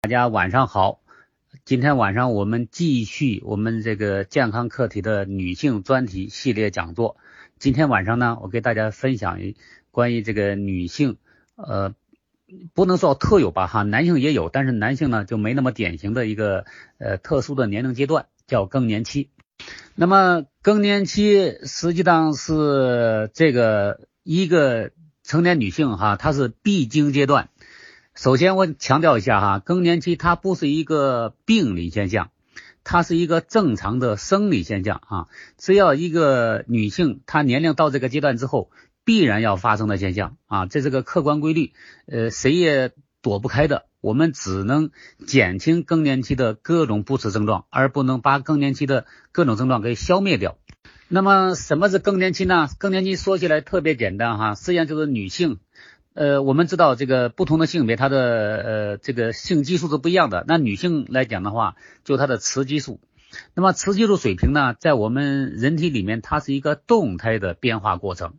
大家晚上好，今天晚上我们继续我们这个健康课题的女性专题系列讲座。今天晚上呢，我给大家分享一关于这个女性，呃，不能说特有吧哈，男性也有，但是男性呢就没那么典型的一个呃特殊的年龄阶段，叫更年期。那么更年期实际上是这个一个成年女性哈，她是必经阶段。首先，我强调一下哈，更年期它不是一个病理现象，它是一个正常的生理现象啊。只要一个女性她年龄到这个阶段之后，必然要发生的现象啊，这是个客观规律，呃，谁也躲不开的。我们只能减轻更年期的各种不适症状，而不能把更年期的各种症状给消灭掉。那么，什么是更年期呢？更年期说起来特别简单哈，实际上就是女性。呃，我们知道这个不同的性别，它的呃这个性激素是不一样的。那女性来讲的话，就它的雌激素。那么雌激素水平呢，在我们人体里面，它是一个动态的变化过程。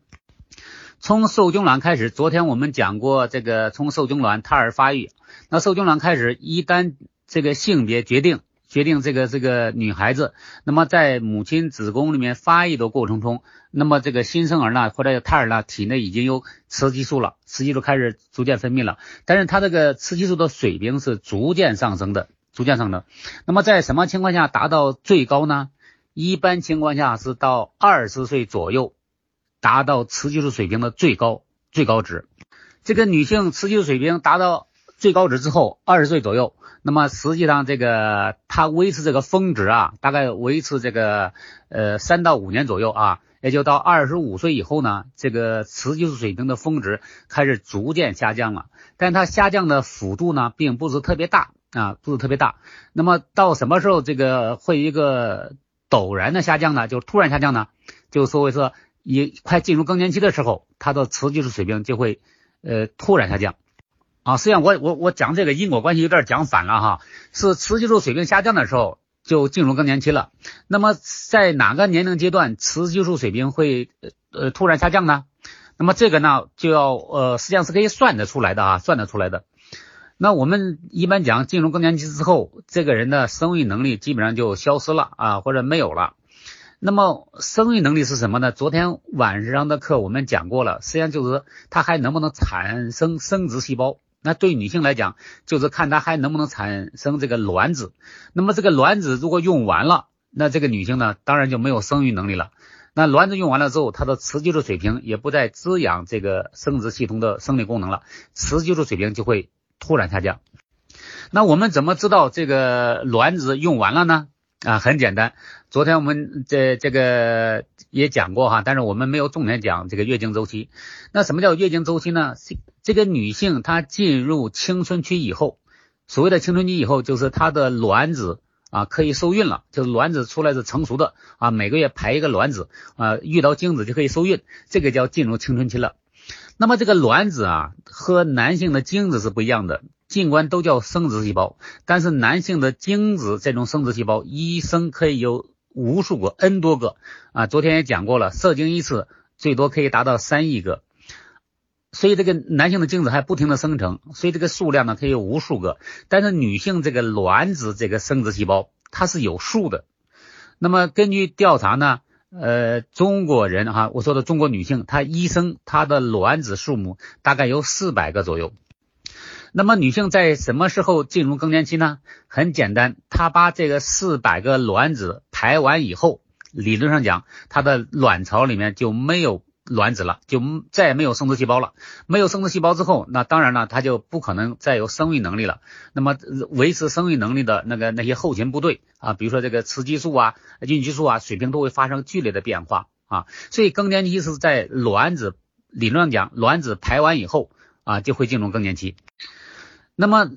从受精卵开始，昨天我们讲过这个从受精卵胎儿发育。那受精卵开始，一旦这个性别决定。决定这个这个女孩子，那么在母亲子宫里面发育的过程中，那么这个新生儿呢或者胎儿呢体内已经有雌激素了，雌激素开始逐渐分泌了，但是它这个雌激素的水平是逐渐上升的，逐渐上升。那么在什么情况下达到最高呢？一般情况下是到二十岁左右达到雌激素水平的最高最高值。这个女性雌激素水平达到最高值之后，二十岁左右。那么实际上，这个它维持这个峰值啊，大概维持这个呃三到五年左右啊，也就到二十五岁以后呢，这个雌激素水平的峰值开始逐渐下降了，但它下降的幅度呢，并不是特别大啊，不是特别大。那么到什么时候这个会一个陡然的下降呢？就突然下降呢？就所谓说，一快进入更年期的时候，它的雌激素水平就会呃突然下降。啊，实际上我我我讲这个因果关系有点讲反了哈，是雌激素水平下降的时候就进入更年期了。那么在哪个年龄阶段雌激素水平会呃突然下降呢？那么这个呢就要呃实际上是可以算得出来的啊，算得出来的。那我们一般讲进入更年期之后，这个人的生育能力基本上就消失了啊，或者没有了。那么生育能力是什么呢？昨天晚上的课我们讲过了，实际上就是他还能不能产生生殖细胞。那对女性来讲，就是看她还能不能产生这个卵子。那么这个卵子如果用完了，那这个女性呢，当然就没有生育能力了。那卵子用完了之后，她的雌激素水平也不再滋养这个生殖系统的生理功能了，雌激素水平就会突然下降。那我们怎么知道这个卵子用完了呢？啊，很简单，昨天我们这这个也讲过哈，但是我们没有重点讲这个月经周期。那什么叫月经周期呢？这个女性她进入青春期以后，所谓的青春期以后，就是她的卵子啊可以受孕了，就是卵子出来是成熟的啊，每个月排一个卵子啊，遇到精子就可以受孕，这个叫进入青春期了。那么这个卵子啊和男性的精子是不一样的。尽管都叫生殖细胞，但是男性的精子这种生殖细胞一生可以有无数个 n 多个啊。昨天也讲过了，射精一次最多可以达到三亿个，所以这个男性的精子还不停的生成，所以这个数量呢可以有无数个。但是女性这个卵子这个生殖细胞它是有数的。那么根据调查呢，呃，中国人哈，我说的中国女性，她一生她的卵子数目大概有四百个左右。那么女性在什么时候进入更年期呢？很简单，她把这个四百个卵子排完以后，理论上讲，她的卵巢里面就没有卵子了，就再也没有生殖细胞了。没有生殖细胞之后，那当然了，她就不可能再有生育能力了。那么维持生育能力的那个那些后勤部队啊，比如说这个雌激素啊、孕激素啊，水平都会发生剧烈的变化啊。所以更年期是在卵子理论上讲，卵子排完以后啊，就会进入更年期。那么，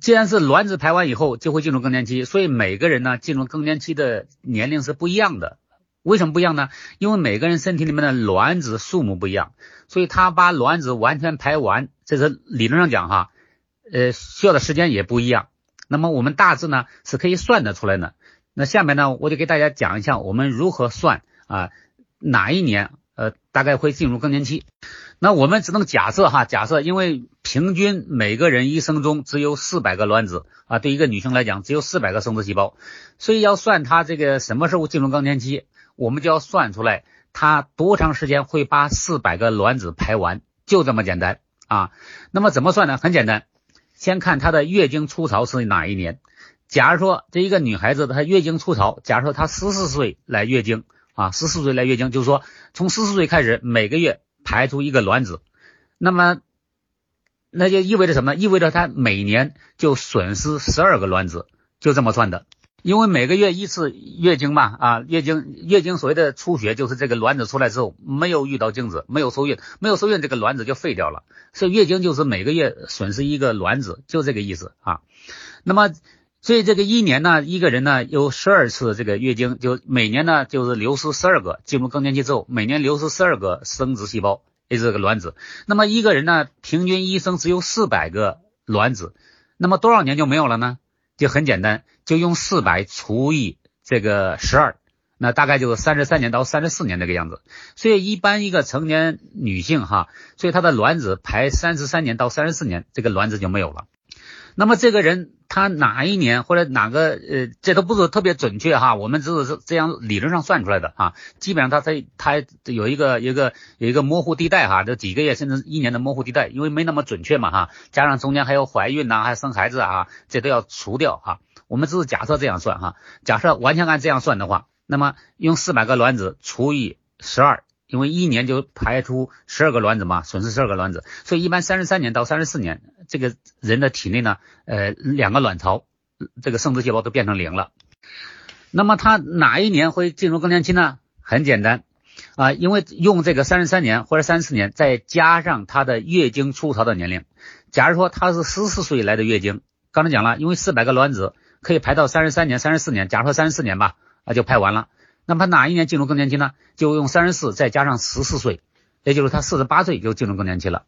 既然是卵子排完以后就会进入更年期，所以每个人呢进入更年期的年龄是不一样的。为什么不一样呢？因为每个人身体里面的卵子数目不一样，所以他把卵子完全排完，这是理论上讲哈，呃，需要的时间也不一样。那么我们大致呢是可以算得出来的。那下面呢，我就给大家讲一下我们如何算啊，哪一年呃，大概会进入更年期。那我们只能假设哈，假设因为平均每个人一生中只有四百个卵子啊，对一个女生来讲只有四百个生殖细胞，所以要算她这个什么时候进入更年期，我们就要算出来她多长时间会把四百个卵子排完，就这么简单啊。那么怎么算呢？很简单，先看她的月经初潮是哪一年。假如说这一个女孩子她月经初潮，假如说她十四岁来月经啊，十四岁来月经，就是说从十四岁开始每个月排出一个卵子，那么那就意味着什么？意味着她每年就损失十二个卵子，就这么算的。因为每个月一次月经嘛，啊，月经月经所谓的出血就是这个卵子出来之后没有遇到精子，没有受孕，没有受孕这个卵子就废掉了，所以月经就是每个月损失一个卵子，就这个意思啊。那么所以这个一年呢，一个人呢有十二次这个月经，就每年呢就是流失十二个，进入更年期之后，每年流失十二个生殖细胞，也就是个卵子。那么一个人呢，平均一生只有四百个卵子，那么多少年就没有了呢？就很简单，就用四百除以这个十二，那大概就是三十三年到三十四年这个样子。所以一般一个成年女性哈，所以她的卵子排三十三年到三十四年，这个卵子就没有了。那么这个人他哪一年或者哪个呃，这都不是特别准确哈，我们只是这样理论上算出来的啊。基本上他在他有一个一个有一个模糊地带哈，这几个月甚至一年的模糊地带，因为没那么准确嘛哈。加上中间还有怀孕呐，还生孩子啊，这都要除掉哈。我们只是假设这样算哈，假设完全按这样算的话，那么用四百个卵子除以十二。因为一年就排出十二个卵子嘛，损失十二个卵子，所以一般三十三年到三十四年，这个人的体内呢，呃，两个卵巢，这个生殖细胞都变成零了。那么他哪一年会进入更年期呢？很简单啊，因为用这个三十三年或者三十四年，再加上他的月经初潮的年龄。假如说他是十四岁来的月经，刚才讲了，因为四百个卵子可以排到三十三年、三十四年，假如说三十四年吧，啊就排完了。那么他哪一年进入更年期呢？就用三十四再加上十四岁，也就是他四十八岁就进入更年期了。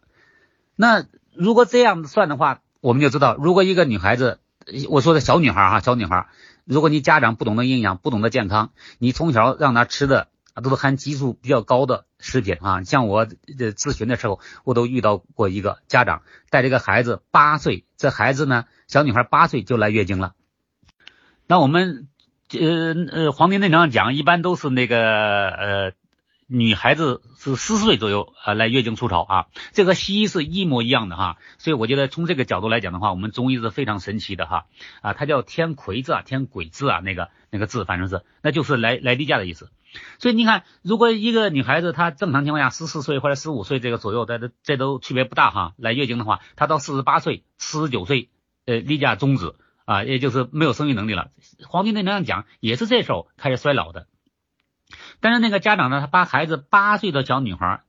那如果这样算的话，我们就知道，如果一个女孩子，我说的小女孩哈，小女孩，如果你家长不懂得营养，不懂得健康，你从小让她吃的都是含激素比较高的食品啊，像我咨询的时候，我都遇到过一个家长带这个孩子八岁，这孩子呢，小女孩八岁就来月经了。那我们。呃呃，《黄帝内经》上讲，一般都是那个呃，女孩子是四岁左右啊来月经初潮啊，这个西医是一模一样的哈，所以我觉得从这个角度来讲的话，我们中医是非常神奇的哈啊，它叫天癸字啊，天癸字啊，那个那个字反正是，那就是来来例假的意思。所以你看，如果一个女孩子她正常情况下十四岁或者十五岁这个左右，这这都区别不大哈，来月经的话，她到四十八岁、四十九岁呃例假终止。啊，也就是没有生育能力了。黄帝内经上讲，也是这时候开始衰老的。但是那个家长呢，他把孩子八岁的小女孩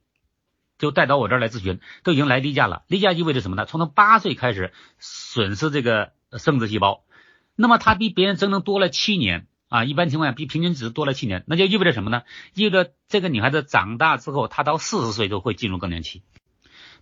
就带到我这儿来咨询，都已经来例假了。例假意味着什么呢？从他八岁开始损失这个生殖细胞，那么他比别人整整多了七年啊。一般情况下比平均值多了七年，那就意味着什么呢？意味着这个女孩子长大之后，她到四十岁都会进入更年期。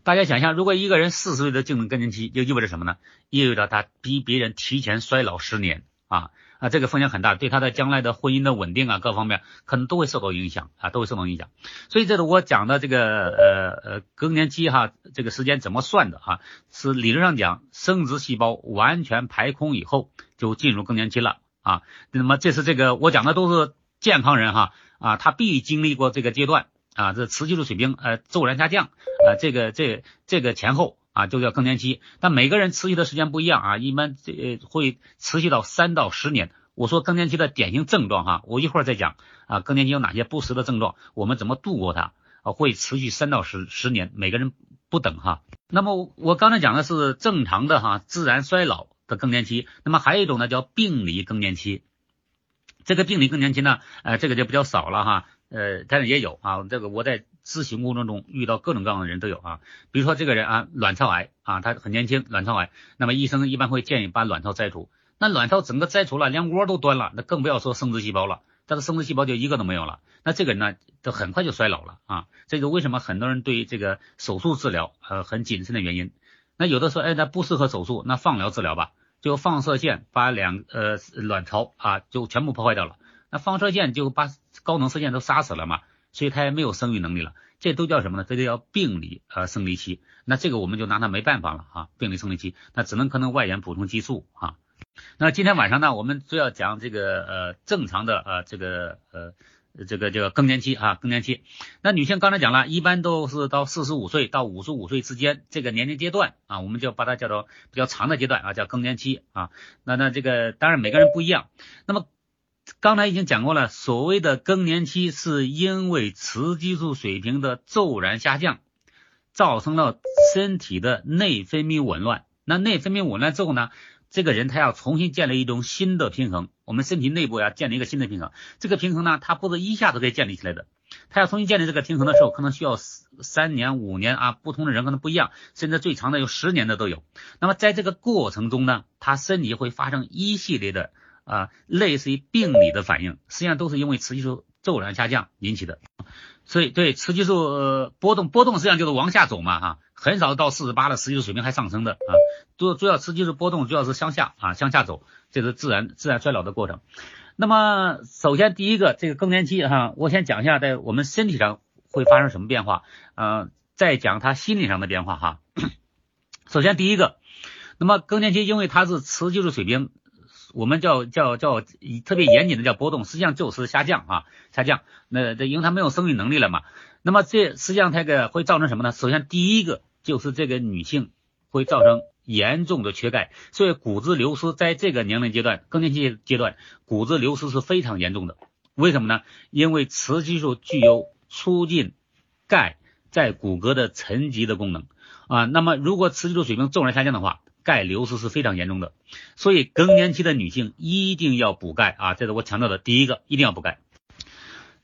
大家想象，如果一个人四十岁的进入更年期，就意味着什么呢？意味着他比别人提前衰老十年啊啊，这个风险很大，对他的将来的婚姻的稳定啊，各方面可能都会受到影响啊，都会受到影响。所以这是我讲的这个呃呃更年期哈，这个时间怎么算的哈？是理论上讲，生殖细胞完全排空以后就进入更年期了啊。那么这是这个我讲的都是健康人哈啊，他必经历过这个阶段。啊，这雌激素水平呃骤然下降，啊，这个这这个前后啊就叫更年期，但每个人持续的时间不一样啊，一般这会持续到三到十年。我说更年期的典型症状哈，我一会儿再讲啊，更年期有哪些不实的症状，我们怎么度过它啊？会持续三到十十年，每个人不等哈。那么我刚才讲的是正常的哈自然衰老的更年期，那么还有一种呢叫病理更年期，这个病理更年期呢，呃，这个就比较少了哈。呃，但是也有啊，这个我在咨询过程中遇到各种各样的人都有啊，比如说这个人啊，卵巢癌啊，他很年轻，卵巢癌，那么医生一般会建议把卵巢摘除，那卵巢整个摘除了，连窝都端了，那更不要说生殖细胞了，他的生殖细胞就一个都没有了，那这个人呢，都很快就衰老了啊，这就为什么很多人对这个手术治疗呃很谨慎的原因。那有的说，哎，那不适合手术，那放疗治疗吧，就放射线把两呃卵巢啊就全部破坏掉了。那放射线就把高能射线都杀死了嘛？所以他也没有生育能力了。这都叫什么呢？这就叫病理呃生理期。那这个我们就拿她没办法了啊，病理生理期，那只能可能外源补充激素啊。那今天晚上呢，我们主要讲这个呃正常的呃这个呃这个叫更年期啊更年期。那女性刚才讲了，一般都是到四十五岁到五十五岁之间这个年龄阶段啊，我们就把它叫做比较长的阶段啊，叫更年期啊。那那这个当然每个人不一样。那么刚才已经讲过了，所谓的更年期是因为雌激素水平的骤然下降，造成了身体的内分泌紊乱。那内分泌紊乱之后呢？这个人他要重新建立一种新的平衡，我们身体内部要建立一个新的平衡。这个平衡呢，它不是一下子可以建立起来的，他要重新建立这个平衡的时候，可能需要三年、五年啊，不同的人可能不一样，甚至最长的有十年的都有。那么在这个过程中呢，他身体会发生一系列的啊，类似于病理的反应，实际上都是因为雌激素骤然下降引起的。所以对雌激素呃波动，波动实际上就是往下走嘛，哈。很少到四十八的雌激素水平还上升的啊，主主要雌激素波动主要是向下啊向下走，这是自然自然衰老的过程。那么首先第一个这个更年期哈，我先讲一下在我们身体上会发生什么变化，呃，再讲他心理上的变化哈。首先第一个，那么更年期因为它是雌激素水平，我们叫叫叫特别严谨的叫波动，实际上就是下降啊下降，那这因为它没有生育能力了嘛，那么这实际上它个会造成什么呢？首先第一个。就是这个女性会造成严重的缺钙，所以骨质流失在这个年龄阶段更年期阶段，骨质流失是非常严重的。为什么呢？因为雌激素具有促进钙在骨骼的沉积的功能啊。那么如果雌激素水平骤然下降的话，钙流失是非常严重的。所以更年期的女性一定要补钙啊，这是我强调的第一个，一定要补钙。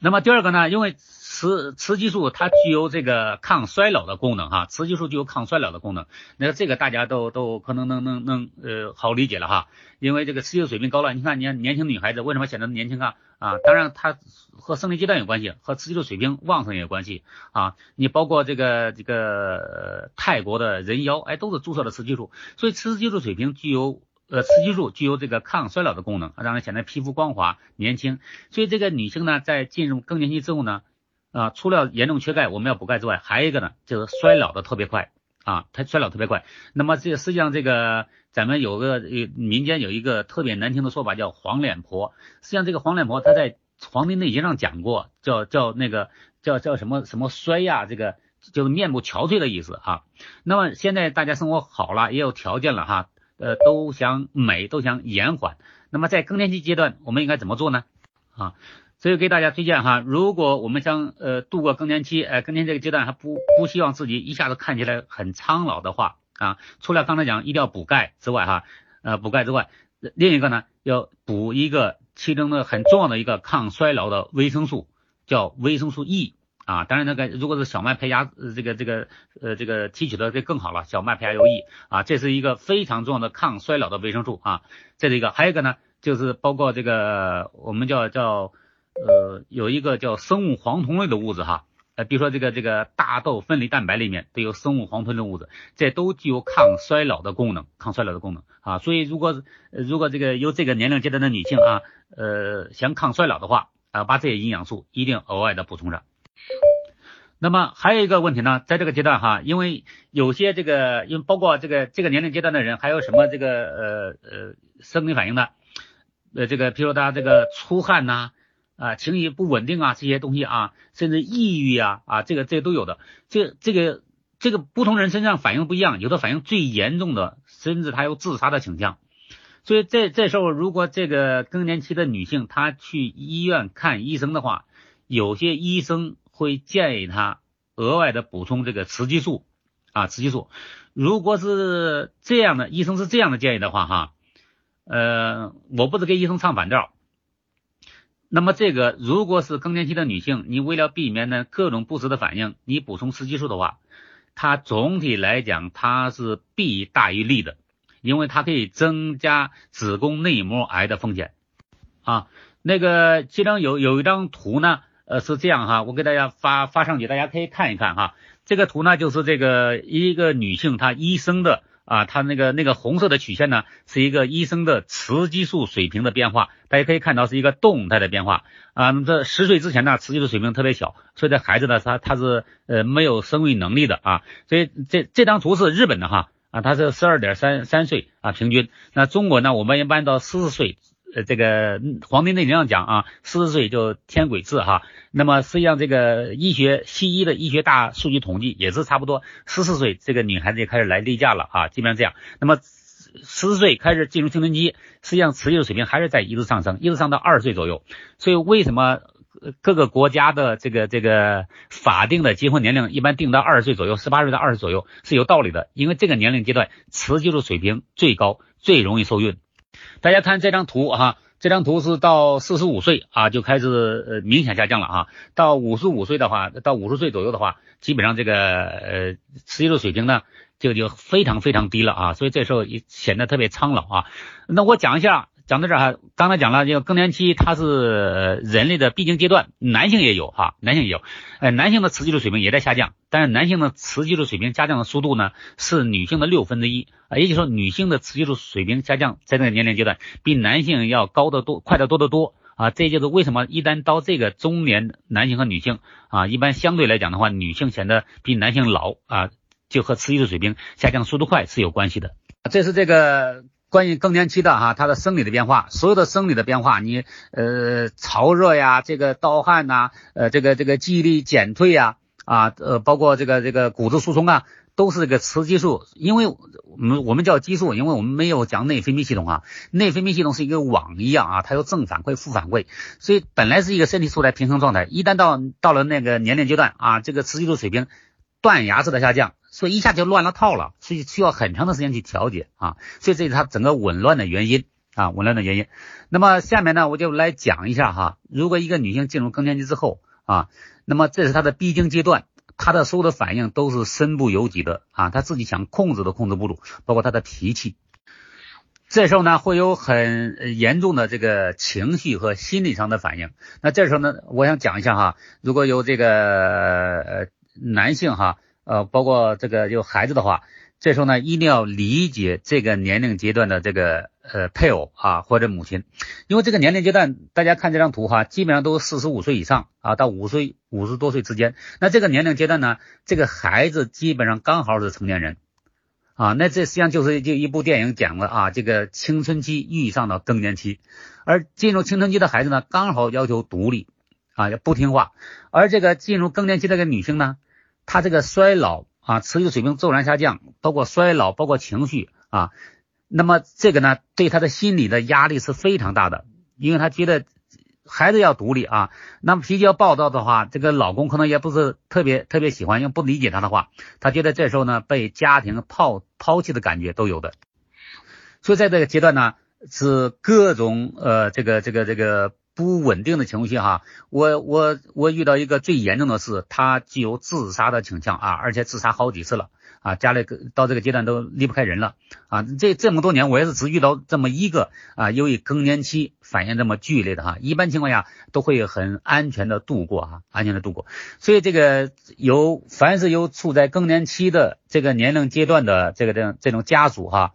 那么第二个呢？因为雌雌激素它具有这个抗衰老的功能哈，雌激素具有抗衰老的功能，那这个大家都都可能能能能呃好理解了哈，因为这个雌激素水平高了，你看年年轻女孩子为什么显得年轻啊啊？当然它和生理阶段有关系，和雌激素水平旺盛也有关系啊。你包括这个这个泰国的人妖，哎，都是注射的雌激素，所以雌激素水平具有呃雌激素具有这个抗衰老的功能，让人显得皮肤光滑年轻。所以这个女性呢，在进入更年期之后呢。啊，除了严重缺钙，我们要补钙之外，还有一个呢，就是衰老的特别快啊，它衰老特别快。那么这实际上这个咱们有个民间有一个特别难听的说法叫黄脸婆，实际上这个黄脸婆她在《黄帝内经》上讲过，叫叫那个叫叫什么什么衰呀，这个就是面部憔悴的意思啊。那么现在大家生活好了，也有条件了哈，呃，都想美，都想延缓。那么在更年期阶段，我们应该怎么做呢？啊？所以给大家推荐哈，如果我们想呃度过更年期，呃更年这个阶段还不不希望自己一下子看起来很苍老的话啊，除了刚才讲一定要补钙之外哈，呃补钙之外，另一个呢要补一个其中的很重要的一个抗衰老的维生素，叫维生素 E 啊，当然那个如果是小麦胚芽呃这个这个呃这个提取的这更好了，小麦胚芽油 E 啊，这是一个非常重要的抗衰老的维生素啊，这是一个，还有一个呢就是包括这个我们叫叫。呃，有一个叫生物黄酮类的物质哈，呃，比如说这个这个大豆分离蛋白里面都有生物黄酮类物质，这都具有抗衰老的功能，抗衰老的功能啊。所以如果如果这个有这个年龄阶段的女性啊，呃，想抗衰老的话啊，把这些营养素一定额外的补充上。那么还有一个问题呢，在这个阶段哈，因为有些这个，因为包括这个这个年龄阶段的人，还有什么这个呃呃生理反应呢？呃，这个比如他这个出汗呐。啊，情绪不稳定啊，这些东西啊，甚至抑郁啊，啊，这个这个都有的。这这个这个不同人身上反应不一样，有的反应最严重的，甚至他有自杀的倾向。所以这这时候，如果这个更年期的女性她去医院看医生的话，有些医生会建议他额外的补充这个雌激素啊，雌激素。如果是这样的，医生是这样的建议的话，哈，呃，我不是给医生唱反调。那么这个如果是更年期的女性，你为了避免呢各种不适的反应，你补充雌激素的话，它总体来讲它是弊大于利的，因为它可以增加子宫内膜癌的风险啊。那个其中有有一张图呢，呃是这样哈，我给大家发发上去，大家可以看一看哈。这个图呢就是这个一个女性她医生的啊，她那个那个红色的曲线呢，是一个医生的雌激素水平的变化，大家可以看到是一个动态的变化啊。这十岁之前呢，雌激素水平特别小，所以这孩子呢，他他是呃没有生育能力的啊。所以这这张图是日本的哈啊，他是十二点三三岁啊平均。那中国呢，我们一般到四十岁。呃，这个《黄帝内经》上讲啊，四十岁就天癸至哈。那么实际上这个医学西医的医学大数据统计也是差不多，十四岁这个女孩子就开始来例假了啊，基本上这样。那么十四岁开始进入青春期，实际上雌激素水平还是在一直上升，一直上到二十岁左右。所以为什么各个国家的这个这个法定的结婚年龄一般定到二十岁左右，十八岁到二十左右是有道理的，因为这个年龄阶段雌激素水平最高，最容易受孕。大家看这张图哈，这张图是到四十五岁啊就开始呃明显下降了啊，到五十五岁的话，到五十岁左右的话，基本上这个呃雌激素水平呢就就非常非常低了啊，所以这时候也显得特别苍老啊。那我讲一下。讲到这儿哈，刚才讲了，这个更年期它是人类的必经阶段，男性也有哈，男性也有，呃，男性的雌激素水平也在下降，但是男性的雌激素水平下降的速度呢是女性的六分之一。啊，也就是说女性的雌激素水平下降在这个年龄阶段比男性要高得多，快得多得多。啊，这就是为什么一旦到这个中年男性和女性啊，一般相对来讲的话，女性显得比男性老啊，就和雌激素水平下降速度快是有关系的，这是这个。关于更年期的哈，它的生理的变化，所有的生理的变化，你呃潮热呀，这个盗汗呐，呃这个这个记忆力减退呀，啊呃包括这个这个骨质疏松啊，都是这个雌激素，因为我们我们叫激素，因为我们没有讲内分泌系统啊，内分泌系统是一个网一样啊，它有正反馈、负反馈，所以本来是一个身体处在平衡状态，一旦到到了那个年龄阶段啊，这个雌激素水平断崖式的下降。所以一下就乱了套了，所以需要很长的时间去调节啊，所以这是它整个紊乱的原因啊，紊乱的原因。那么下面呢，我就来讲一下哈，如果一个女性进入更年期之后啊，那么这是她的必经阶段，她的所有的反应都是身不由己的啊，她自己想控制都控制不住，包括她的脾气。这时候呢，会有很严重的这个情绪和心理上的反应。那这时候呢，我想讲一下哈，如果有这个呃男性哈。呃，包括这个有孩子的话，这时候呢，一定要理解这个年龄阶段的这个呃配偶啊或者母亲，因为这个年龄阶段，大家看这张图哈，基本上都是四十五岁以上啊，到五岁五十多岁之间。那这个年龄阶段呢，这个孩子基本上刚好是成年人啊。那这实际上就是就一部电影讲了啊，这个青春期遇上了更年期，而进入青春期的孩子呢，刚好要求独立啊，不听话，而这个进入更年期这个女性呢。他这个衰老啊，持续水平骤然下降，包括衰老，包括情绪啊，那么这个呢，对他的心理的压力是非常大的，因为他觉得孩子要独立啊，那么脾气要暴躁的话，这个老公可能也不是特别特别喜欢，因为不理解他的话，他觉得这时候呢被家庭抛抛弃的感觉都有的，所以在这个阶段呢，是各种呃这个这个这个。不稳定的情绪哈，我我我遇到一个最严重的是，他具有自杀的倾向啊，而且自杀好几次了啊，家里到这个阶段都离不开人了啊，这这么多年我也是只遇到这么一个啊，由于更年期反应这么剧烈的哈，一般情况下都会很安全的度过哈，安全的度过，所以这个有凡是有处在更年期的这个年龄阶段的这个这样这种家属哈，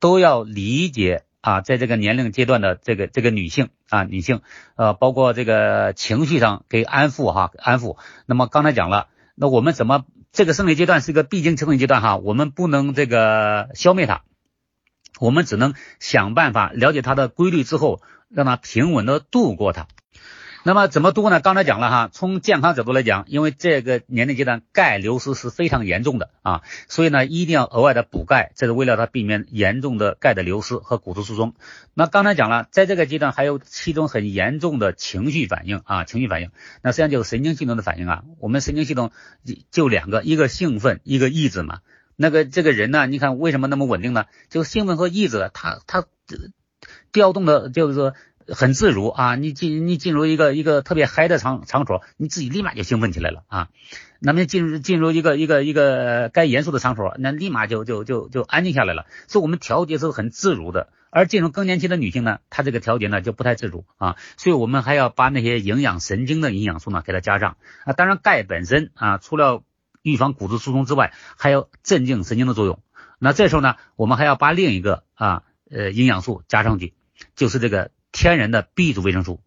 都要理解。啊，在这个年龄阶段的这个这个女性啊，女性呃，包括这个情绪上给安抚哈，安抚。那么刚才讲了，那我们怎么这个生理阶段是一个必经生理阶段哈，我们不能这个消灭它，我们只能想办法了解它的规律之后，让它平稳的度过它。那么怎么多呢？刚才讲了哈，从健康角度来讲，因为这个年龄阶段钙流失是非常严重的啊，所以呢一定要额外的补钙，这是为了它避免严重的钙的流失和骨质疏松。那刚才讲了，在这个阶段还有其中很严重的情绪反应啊，情绪反应，那实际上就是神经系统的反应啊。我们神经系统就两个，一个兴奋，一个抑制嘛。那个这个人呢，你看为什么那么稳定呢？就兴奋和抑制，他他调动的就是说。很自如啊，你进你进入一个一个特别嗨的场场所，你自己立马就兴奋起来了啊。那么进入进入一个一个一个该严肃的场所，那立马就就就就安静下来了。所以，我们调节是很自如的。而进入更年期的女性呢，她这个调节呢就不太自如啊。所以我们还要把那些营养神经的营养素呢给它加上啊。当然，钙本身啊，除了预防骨质疏松之外，还有镇静神经的作用那这时候呢，我们还要把另一个啊呃营养素加上去，就是这个天然的 B 族维生素。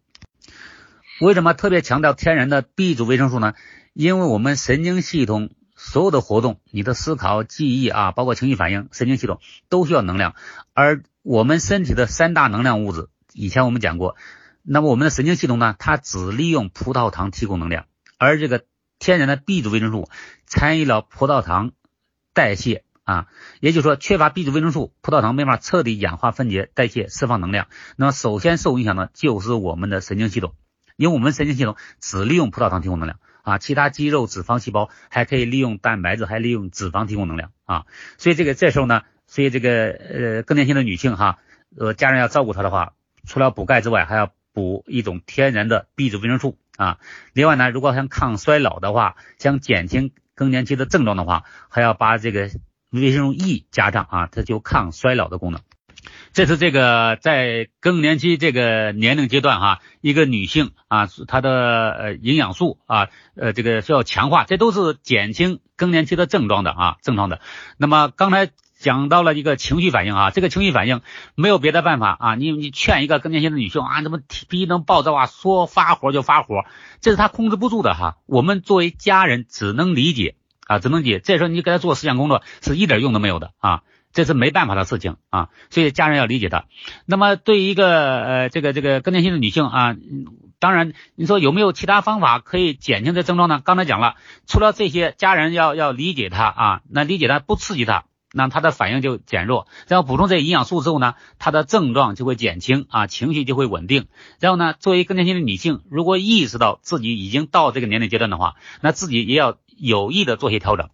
为什么特别强调天然的 B 族维生素呢？因为我们神经系统所有的活动，你的思考、记忆啊，包括情绪反应，神经系统都需要能量。而我们身体的三大能量物质，以前我们讲过，那么我们的神经系统呢，它只利用葡萄糖提供能量，而这个天然的 B 族维生素参与了葡萄糖代谢啊，也就是说，缺乏 B 族维生素，葡萄糖没法彻底氧化分解、代谢、释放能量。那么首先受影响的就是我们的神经系统，因为我们神经系统只利用葡萄糖提供能量。啊，其他肌肉、脂肪细胞还可以利用蛋白质，还利用脂肪提供能量啊。所以这个这时候呢，所以这个呃更年期的女性哈，呃家人要照顾她的话，除了补钙之外，还要补一种天然的 B 族维生素啊。另外呢，如果想抗衰老的话，想减轻更年期的症状的话，还要把这个维生素 E 加上啊，它就抗衰老的功能。这是这个在更年期这个年龄阶段哈，一个女性啊，她的呃营养素啊，呃这个需要强化，这都是减轻更年期的症状的啊，症状的。那么刚才讲到了一个情绪反应啊，这个情绪反应没有别的办法啊，你你劝一个更年期的女性啊，怎么脾气能暴躁啊，说发火就发火，这是她控制不住的哈。我们作为家人只能理解啊，只能解。这时候你给他做思想工作是一点用都没有的啊。这是没办法的事情啊，所以家人要理解他。那么对于一个呃这个这个更年期的女性啊，当然你说有没有其他方法可以减轻这症状呢？刚才讲了，除了这些，家人要要理解她啊，那理解她不刺激她，那她的反应就减弱。然后补充这些营养素之后呢，她的症状就会减轻啊，情绪就会稳定。然后呢，作为更年期的女性，如果意识到自己已经到这个年龄阶段的话，那自己也要有意的做些调整。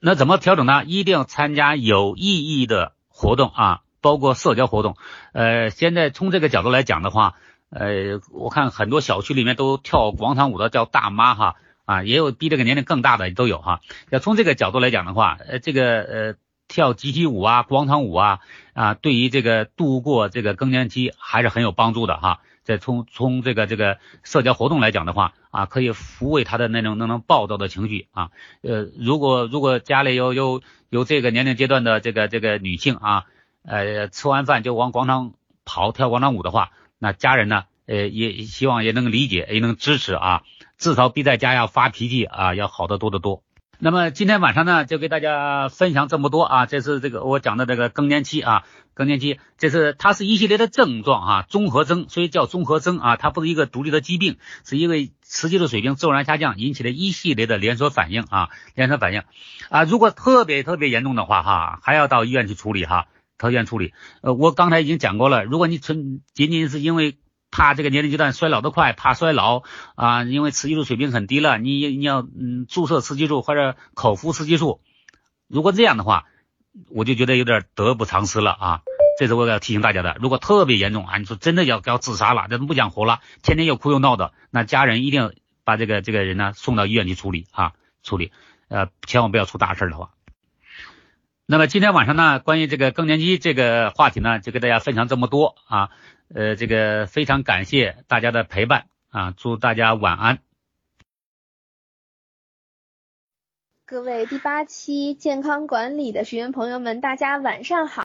那怎么调整呢？一定要参加有意义的活动啊，包括社交活动。呃，现在从这个角度来讲的话，呃，我看很多小区里面都跳广场舞的叫大妈哈啊，也有比这个年龄更大的都有哈。要从这个角度来讲的话，呃，这个呃跳集体舞啊、广场舞啊啊，对于这个度过这个更年期还是很有帮助的哈。再从从这个这个社交活动来讲的话啊，可以抚慰他的那种那种暴躁的情绪啊。呃，如果如果家里有有有这个年龄阶段的这个这个女性啊，呃，吃完饭就往广场跑跳广场舞的话，那家人呢，呃，也希望也能理解，也能支持啊。至少比在家要发脾气啊要好得多得多。那么今天晚上呢，就给大家分享这么多啊。这是这个我讲的这个更年期啊，更年期，这是它是一系列的症状啊，综合征，所以叫综合征啊。它不是一个独立的疾病，是因为雌激素水平骤然下降引起的一系列的连锁反应啊，连锁反应啊。如果特别特别严重的话哈，还要到医院去处理哈，到医院处理。呃，我刚才已经讲过了，如果你纯仅仅是因为怕这个年龄阶段衰老的快，怕衰老啊，因为雌激素水平很低了，你你要嗯注射雌激素或者口服雌激素，如果这样的话，我就觉得有点得不偿失了啊。这是我要提醒大家的。如果特别严重啊，你说真的要要自杀了，这不想活了，天天又哭又闹的，那家人一定把这个这个人呢送到医院去处理啊，处理，呃，千万不要出大事的话。那么今天晚上呢，关于这个更年期这个话题呢，就跟大家分享这么多啊。呃，这个非常感谢大家的陪伴啊！祝大家晚安。各位第八期健康管理的学员朋友们，大家晚上好。